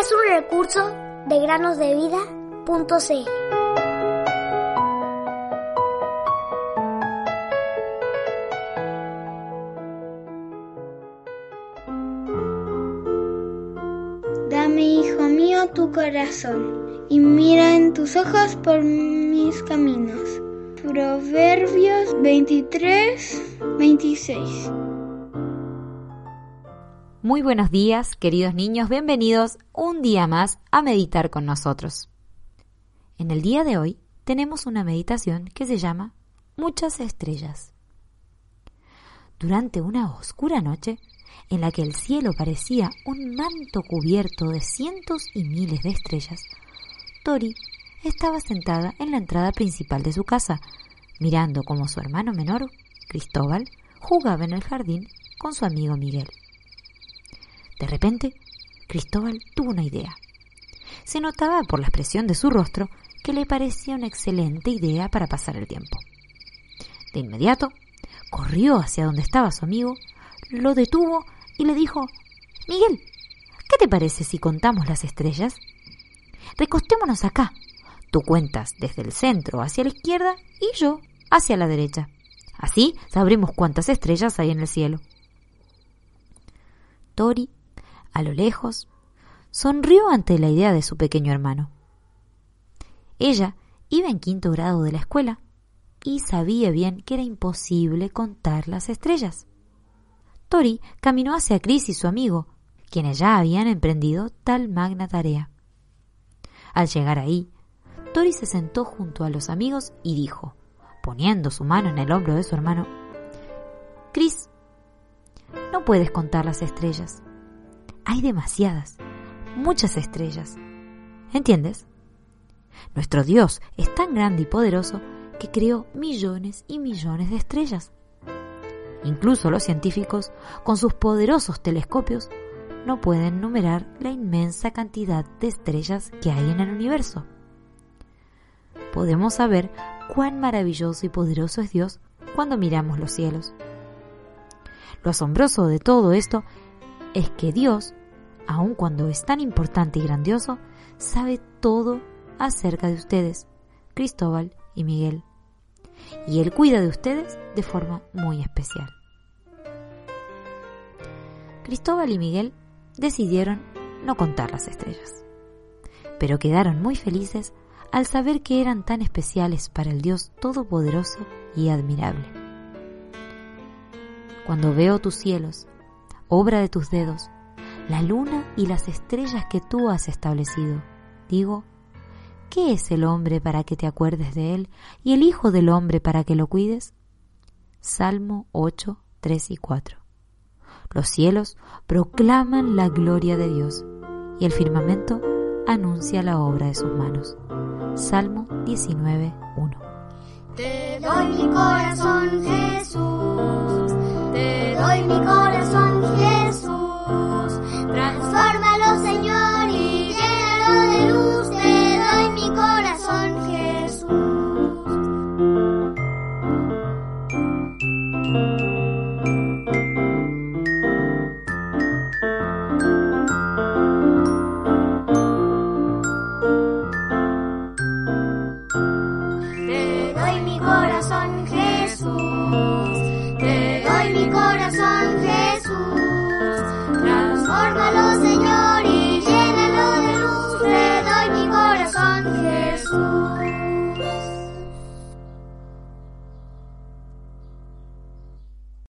Es un recurso de granosdevida.cl. Dame, hijo mío, tu corazón, y mira en tus ojos por mis caminos. Proverbios 23, 26. Muy buenos días, queridos niños, bienvenidos un día más a meditar con nosotros. En el día de hoy tenemos una meditación que se llama Muchas estrellas. Durante una oscura noche, en la que el cielo parecía un manto cubierto de cientos y miles de estrellas, Tori estaba sentada en la entrada principal de su casa, mirando cómo su hermano menor, Cristóbal, jugaba en el jardín con su amigo Miguel. De repente, Cristóbal tuvo una idea. Se notaba por la expresión de su rostro que le parecía una excelente idea para pasar el tiempo. De inmediato, corrió hacia donde estaba su amigo, lo detuvo y le dijo Miguel, ¿qué te parece si contamos las estrellas? Recostémonos acá. Tú cuentas desde el centro hacia la izquierda y yo hacia la derecha. Así sabremos cuántas estrellas hay en el cielo. Tori, a lo lejos, sonrió ante la idea de su pequeño hermano. Ella iba en quinto grado de la escuela y sabía bien que era imposible contar las estrellas. Tori caminó hacia Chris y su amigo, quienes ya habían emprendido tal magna tarea. Al llegar ahí, Tori se sentó junto a los amigos y dijo, poniendo su mano en el hombro de su hermano, Chris, no puedes contar las estrellas. Hay demasiadas, muchas estrellas. ¿Entiendes? Nuestro Dios es tan grande y poderoso que creó millones y millones de estrellas. Incluso los científicos, con sus poderosos telescopios, no pueden numerar la inmensa cantidad de estrellas que hay en el universo. Podemos saber cuán maravilloso y poderoso es Dios cuando miramos los cielos. Lo asombroso de todo esto es que Dios, aun cuando es tan importante y grandioso, sabe todo acerca de ustedes, Cristóbal y Miguel. Y Él cuida de ustedes de forma muy especial. Cristóbal y Miguel decidieron no contar las estrellas, pero quedaron muy felices al saber que eran tan especiales para el Dios Todopoderoso y admirable. Cuando veo tus cielos, obra de tus dedos, la luna y las estrellas que tú has establecido, digo, ¿qué es el hombre para que te acuerdes de él y el Hijo del hombre para que lo cuides? Salmo 8, 3 y 4. Los cielos proclaman la gloria de Dios y el firmamento anuncia la obra de sus manos. Salmo 19, 1. Te doy mi corazón, corazón, Jesús.